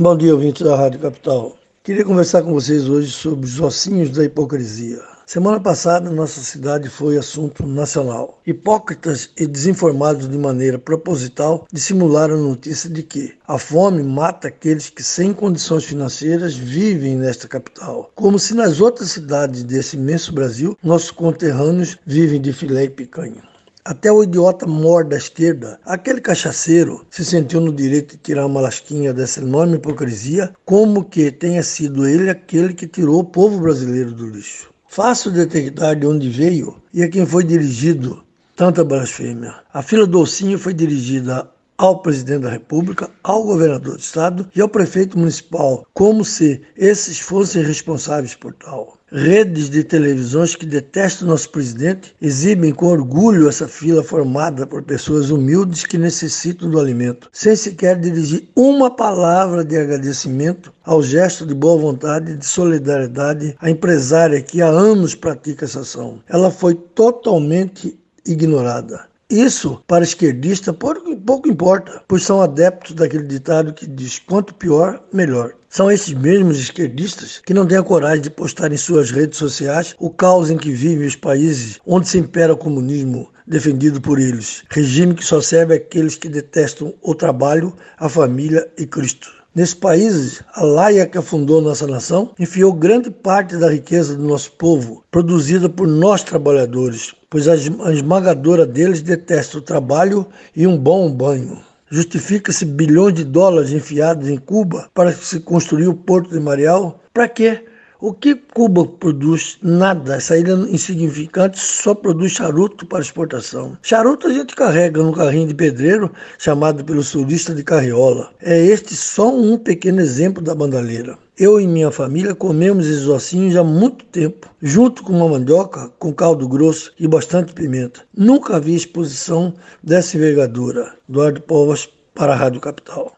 Bom dia, ouvintes da Rádio Capital. Queria conversar com vocês hoje sobre os ossinhos da hipocrisia. Semana passada, nossa cidade foi assunto nacional. Hipócritas e desinformados de maneira proposital dissimularam a notícia de que a fome mata aqueles que, sem condições financeiras, vivem nesta capital. Como se nas outras cidades desse imenso Brasil, nossos conterrâneos vivem de filé e picanha. Até o idiota mor da esquerda, aquele cachaceiro, se sentiu no direito de tirar uma lasquinha dessa enorme hipocrisia, como que tenha sido ele aquele que tirou o povo brasileiro do lixo. Fácil detectar de onde veio e a quem foi dirigido tanta blasfêmia. A fila do Ossinho foi dirigida ao presidente da República, ao governador do estado e ao prefeito municipal, como se esses fossem responsáveis por tal. Redes de televisões que detestam nosso presidente exibem com orgulho essa fila formada por pessoas humildes que necessitam do alimento, sem sequer dirigir uma palavra de agradecimento ao gesto de boa vontade e de solidariedade à empresária que há anos pratica essa ação. Ela foi totalmente ignorada. Isso, para esquerdista, pouco importa, pois são adeptos daquele ditado que diz quanto pior, melhor. São esses mesmos esquerdistas que não têm a coragem de postar em suas redes sociais o caos em que vivem os países onde se impera o comunismo defendido por eles, regime que só serve àqueles que detestam o trabalho, a família e Cristo. Nesse país, a laia que afundou nossa nação enfiou grande parte da riqueza do nosso povo, produzida por nós trabalhadores, pois a esmagadora deles detesta o trabalho e um bom banho. Justifica-se bilhões de dólares enfiados em Cuba para se construir o Porto de Marial? Para quê? O que Cuba produz? Nada. Essa ilha insignificante só produz charuto para exportação. Charuto a gente carrega num carrinho de pedreiro chamado pelo surista de carriola. É este só um pequeno exemplo da bandalheira. Eu e minha família comemos esses ossinhos há muito tempo, junto com uma mandioca com caldo grosso e bastante pimenta. Nunca vi exposição dessa envergadura. Eduardo Povas para a Rádio Capital.